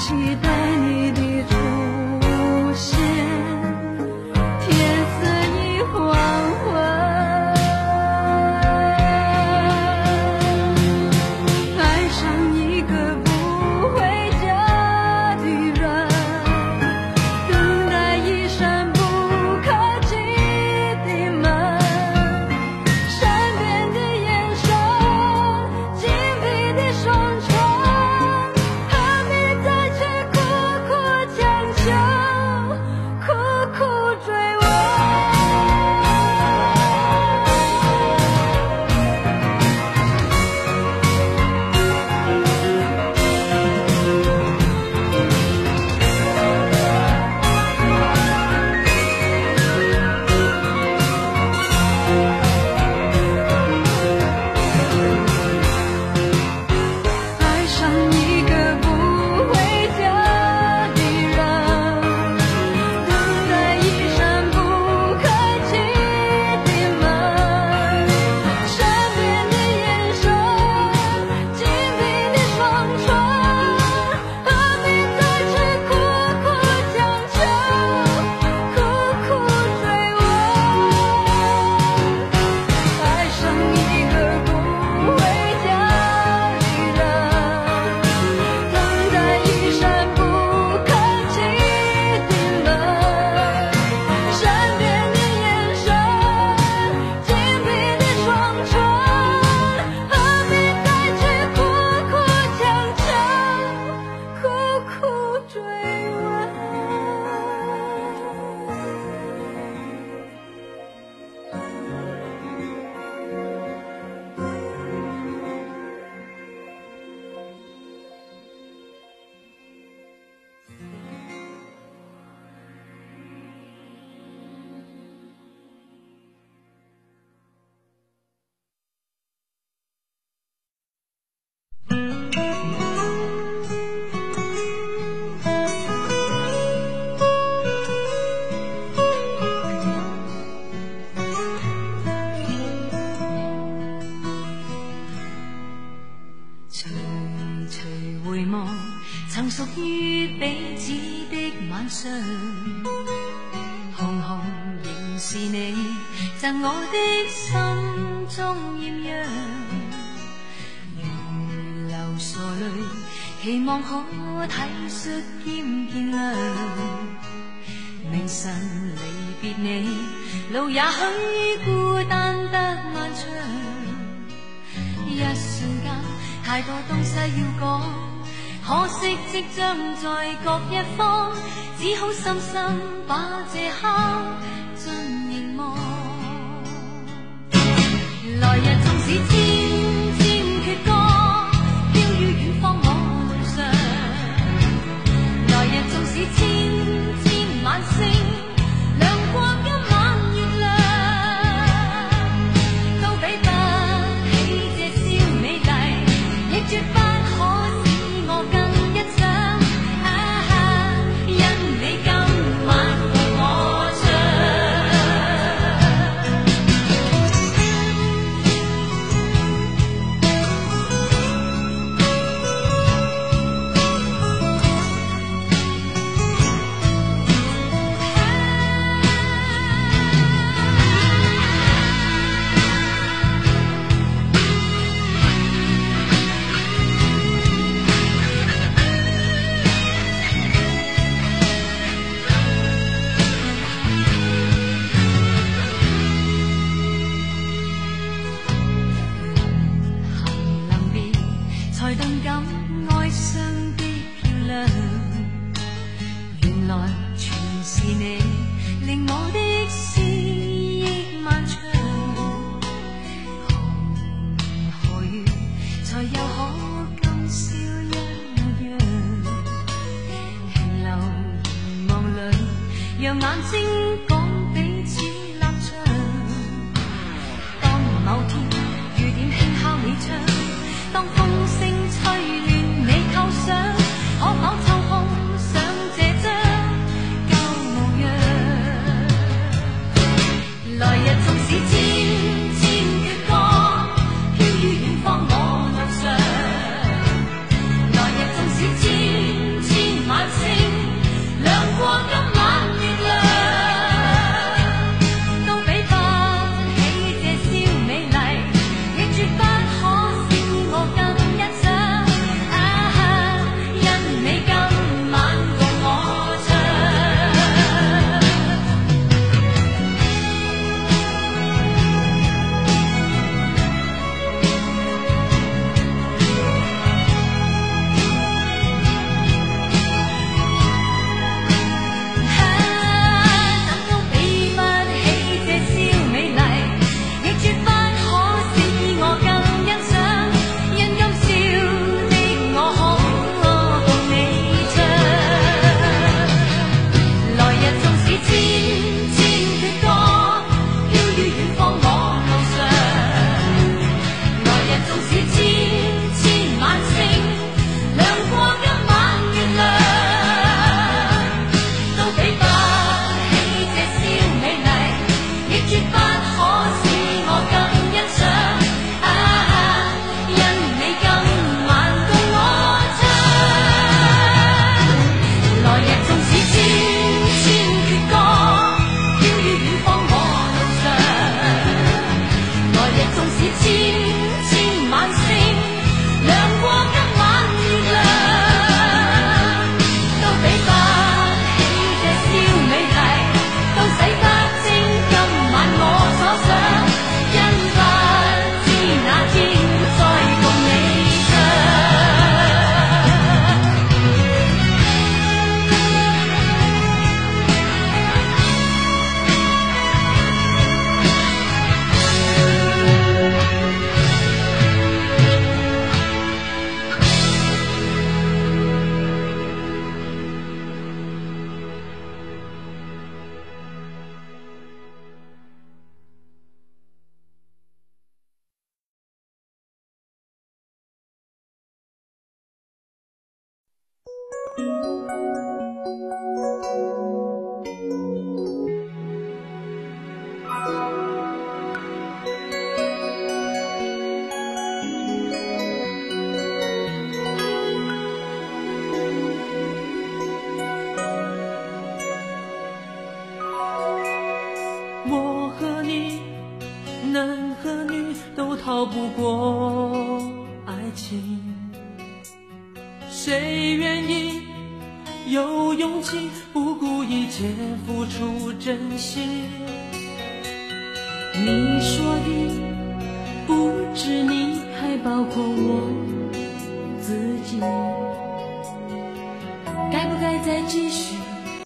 期待你的是你赠我的心中艳阳，如流傻泪，期望可体恤兼见谅。明晨离别你，路也许孤单得漫长。一瞬间，太多东西要讲，可惜即将在各一方，只好深深把这刻。来日纵使千有勇气不顾一切付出真心？你说的不止你，还包括我自己。该不该再继续？